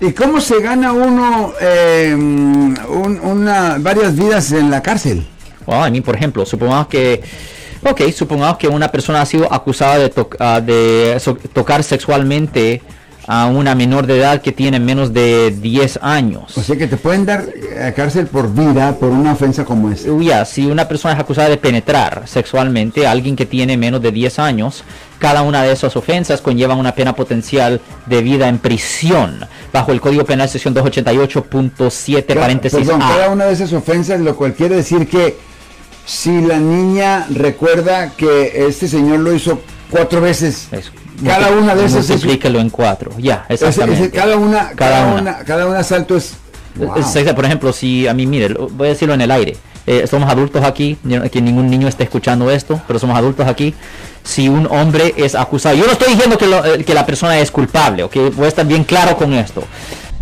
¿Y cómo se gana uno eh, un- una, varias vidas en la cárcel? Well, I mean, por ejemplo, supongamos que, ok, supongamos que una persona ha sido acusada de, toc- ah, de so- tocar sexualmente a una menor de edad que tiene menos de 10 años. O sea que te pueden dar eh, cárcel por vida por una ofensa como esta. Ya, si una persona es acusada de penetrar sexualmente a alguien que tiene menos de 10 años, cada una de esas ofensas conlleva una pena potencial de vida en prisión, bajo el Código Penal sección 288.7 Ca- paréntesis Perdón, A. cada una de esas ofensas, lo cual quiere decir que si la niña recuerda que este señor lo hizo cuatro veces, Es- cada una de esas es, en cuatro, ya, exactamente. ese- cada una, cada, Cada una. una. cada un asalto es. Wow. Es- es- Por ejemplo, si a mí, mire, voy a decirlo en el aire. eh, somos adultos aquí, que ningún niño esté escuchando esto, pero somos adultos aquí. Si un hombre es acusado, yo no estoy diciendo que, lo- eh, que la persona es culpable, ¿ok? Voy a estar bien claro con esto.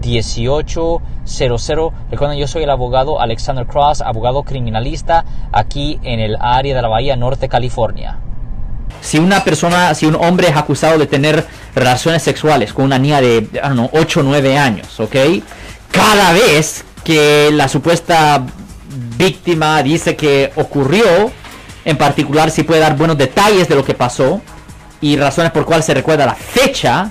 1-800-530-1800. Recuerden, yo soy el abogado Alexander Cross, abogado criminalista aquí en el área de la Bahía Norte, California. Si una persona, si un hombre es acusado de tener relaciones sexuales con una niña de, I don't know, 8 o 9 años, ¿ok? Cada vez que la supuesta víctima dice que ocurrió, en particular si puede dar buenos detalles de lo que pasó y razones por cuales se recuerda la fecha,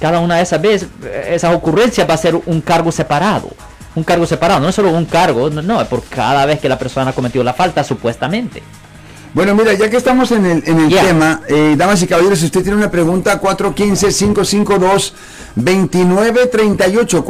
cada una de esas veces, esas ocurrencias va a ser un cargo separado. Un cargo separado, no es solo un cargo, no, no, es por cada vez que la persona ha cometido la falta, supuestamente. Bueno, mira, ya que estamos en el, en el tema, eh, damas y caballeros, si usted tiene una pregunta, 415-552-2938,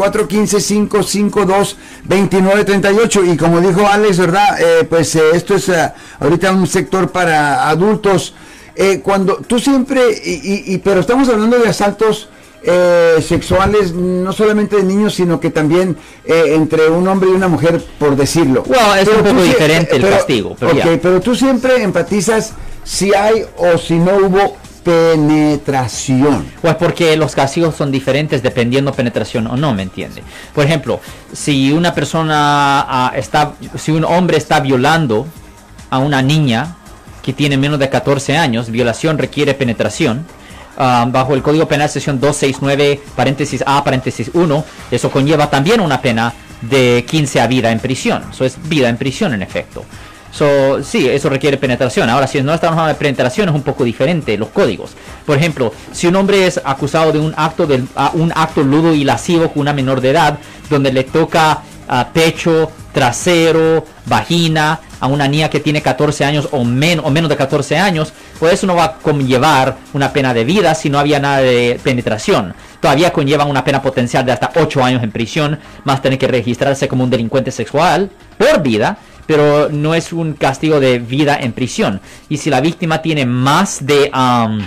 415-552-2938, y como dijo Alex, ¿verdad? Eh, pues eh, esto es eh, ahorita un sector para adultos. Eh, cuando tú siempre, y, y- y- pero estamos hablando de asaltos eh, sexuales, no solamente de niños, sino que también eh, entre un hombre y una mujer, por decirlo. Bueno, es Pero un poco diferente el pero- castigo, pero ok, ya. pero tú siempre empatizas si hay o si no hubo penetración. Pues porque los castigos son diferentes dependiendo penetración o no, ¿me entiende? Por ejemplo, si una persona ah, está, si un hombre está violando a una niña que tiene menos de 14 años, violación requiere penetración. Bajo el Código Penal sección 269 paréntesis A paréntesis 1, eso conlleva también una pena de 15 a vida en prisión. Eso es vida en prisión en efecto. So, sí, eso requiere penetración. Ahora, si no estamos hablando de penetración, es un poco diferente los códigos. Por ejemplo, si un hombre es acusado de un acto de a un acto ludo y lascivo con una menor de edad, donde le toca ah, pecho, trasero, vagina a una niña que tiene 14 años o, o menos de 14 años, pues eso no va a conllevar una pena de vida si no había nada de penetración. Todavía conlleva una pena potencial de hasta 8 años en prisión, más tener que registrarse como un delincuente sexual por vida, pero no es un castigo de vida en prisión. Y si la víctima tiene más de... ah,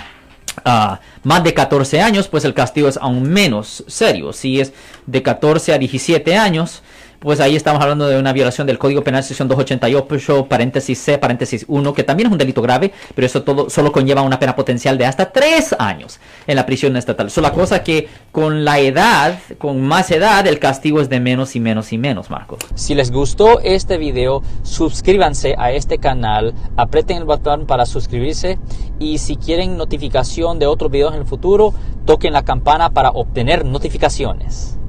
más de 14 años, pues el castigo es aún menos serio. Si es de 14 a 17 años, pues ahí estamos hablando de una violación del Código Penal sección 288, paréntesis C, paréntesis 1, que también es un delito grave, pero eso todo solo conlleva una pena potencial de hasta 3 años en la prisión estatal. Solo la cosa que con la edad, con más edad, el castigo es de menos y menos y menos, Marco. Si les gustó este video, suscríbanse a este canal, aprieten el botón para suscribirse y si quieren notificación de otros videos en el futuro, toquen la campana para obtener notificaciones.